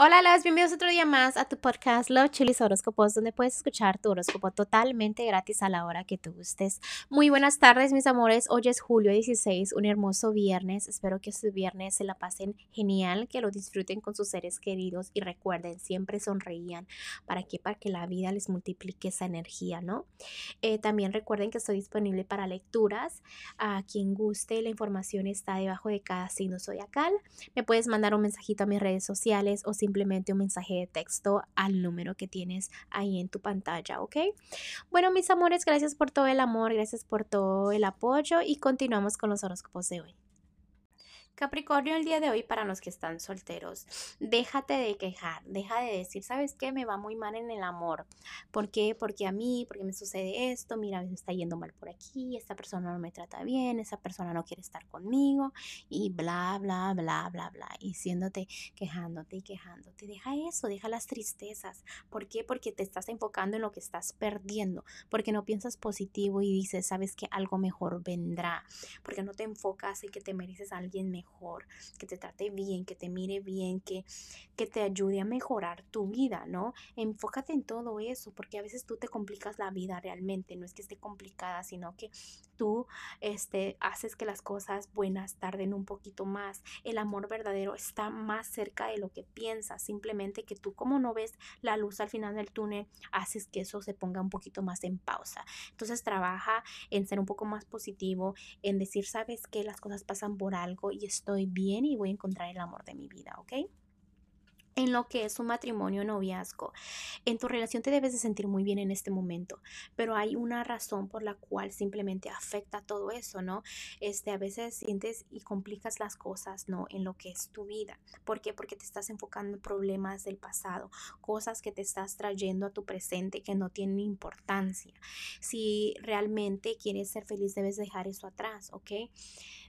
Hola, las bienvenidos otro día más a tu podcast Love Chilis Horóscopos, donde puedes escuchar tu horóscopo totalmente gratis a la hora que tú gustes. Muy buenas tardes, mis amores. Hoy es julio 16, un hermoso viernes. Espero que este viernes se la pasen genial, que lo disfruten con sus seres queridos y recuerden, siempre sonreían. ¿Para qué? Para que la vida les multiplique esa energía, ¿no? Eh, también recuerden que estoy disponible para lecturas. A quien guste, la información está debajo de cada signo zodiacal. Me puedes mandar un mensajito a mis redes sociales o si simplemente un mensaje de texto al número que tienes ahí en tu pantalla, ¿ok? Bueno, mis amores, gracias por todo el amor, gracias por todo el apoyo y continuamos con los horóscopos de hoy. Capricornio, el día de hoy para los que están solteros, déjate de quejar, deja de decir, ¿sabes qué? Me va muy mal en el amor. ¿Por qué? Porque a mí, porque me sucede esto, mira, me está yendo mal por aquí, esta persona no me trata bien, esa persona no quiere estar conmigo y bla, bla, bla, bla, bla. Y siéndote, quejándote y quejándote. Deja eso, deja las tristezas. ¿Por qué? Porque te estás enfocando en lo que estás perdiendo, porque no piensas positivo y dices, ¿sabes que algo mejor vendrá? Porque no te enfocas en que te mereces a alguien mejor que te trate bien, que te mire bien, que, que te ayude a mejorar tu vida, ¿no? Enfócate en todo eso, porque a veces tú te complicas la vida realmente, no es que esté complicada, sino que tú este, haces que las cosas buenas tarden un poquito más. El amor verdadero está más cerca de lo que piensas, simplemente que tú como no ves la luz al final del túnel, haces que eso se ponga un poquito más en pausa. Entonces trabaja en ser un poco más positivo, en decir, sabes que las cosas pasan por algo y estoy bien y voy a encontrar el amor de mi vida, ¿ok? en lo que es un matrimonio noviazgo. En tu relación te debes de sentir muy bien en este momento, pero hay una razón por la cual simplemente afecta todo eso, ¿no? Este, a veces sientes y complicas las cosas, ¿no? En lo que es tu vida. ¿Por qué? Porque te estás enfocando en problemas del pasado, cosas que te estás trayendo a tu presente que no tienen importancia. Si realmente quieres ser feliz, debes dejar eso atrás, ¿ok?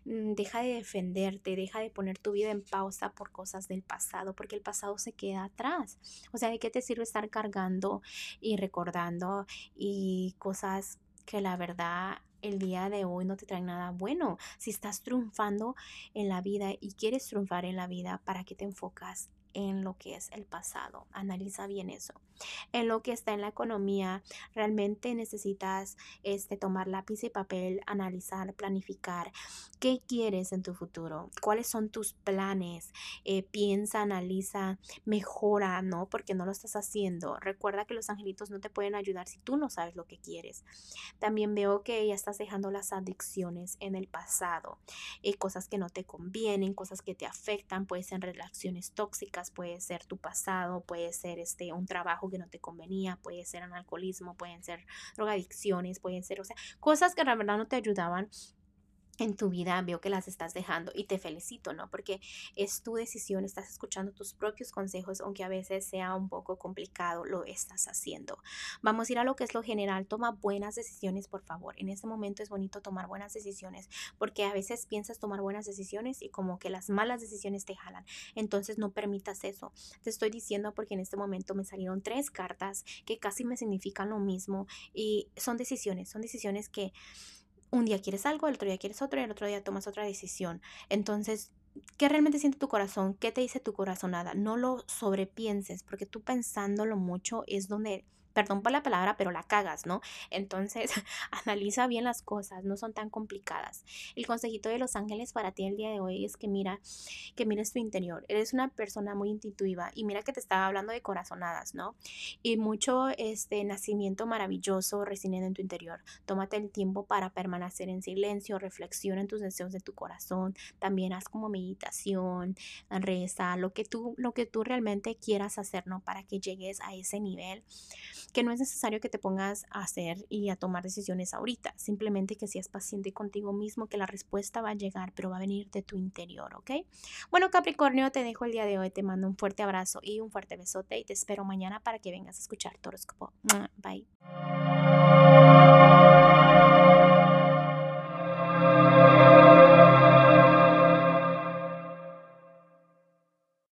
Mm, deja de defenderte, deja de poner tu vida en pausa por cosas del pasado, porque el pasado se queda atrás. O sea, ¿de qué te sirve estar cargando y recordando y cosas que la verdad el día de hoy no te traen nada bueno? Si estás triunfando en la vida y quieres triunfar en la vida, ¿para qué te enfocas en lo que es el pasado. Analiza bien eso. En lo que está en la economía, realmente necesitas este, tomar lápiz y papel, analizar, planificar qué quieres en tu futuro, cuáles son tus planes. Eh, piensa, analiza, mejora, ¿no? Porque no lo estás haciendo. Recuerda que los angelitos no te pueden ayudar si tú no sabes lo que quieres. También veo que ya estás dejando las adicciones en el pasado, eh, cosas que no te convienen, cosas que te afectan, pueden ser relaciones tóxicas puede ser tu pasado, puede ser este un trabajo que no te convenía, puede ser un alcoholismo, pueden ser drogadicciones, pueden ser, o sea, cosas que la verdad no te ayudaban en tu vida veo que las estás dejando y te felicito, ¿no? Porque es tu decisión, estás escuchando tus propios consejos, aunque a veces sea un poco complicado, lo estás haciendo. Vamos a ir a lo que es lo general, toma buenas decisiones, por favor. En este momento es bonito tomar buenas decisiones, porque a veces piensas tomar buenas decisiones y como que las malas decisiones te jalan. Entonces no permitas eso. Te estoy diciendo porque en este momento me salieron tres cartas que casi me significan lo mismo y son decisiones, son decisiones que un día quieres algo, el otro día quieres otro y el otro día tomas otra decisión. Entonces, ¿qué realmente siente tu corazón? ¿Qué te dice tu corazonada? No lo sobrepienses, porque tú pensándolo mucho es donde perdón por la palabra, pero la cagas, ¿no? Entonces, analiza bien las cosas, no son tan complicadas. El consejito de los ángeles para ti el día de hoy es que mira, que mires tu interior. Eres una persona muy intuitiva y mira que te estaba hablando de corazonadas, ¿no? Y mucho este nacimiento maravilloso reside en tu interior. Tómate el tiempo para permanecer en silencio, reflexiona en tus deseos de tu corazón, también haz como meditación, reza, lo que tú lo que tú realmente quieras hacer, ¿no? Para que llegues a ese nivel que no es necesario que te pongas a hacer y a tomar decisiones ahorita, simplemente que seas paciente contigo mismo, que la respuesta va a llegar, pero va a venir de tu interior, ¿ok? Bueno, Capricornio, te dejo el día de hoy, te mando un fuerte abrazo y un fuerte besote y te espero mañana para que vengas a escuchar tu Bye.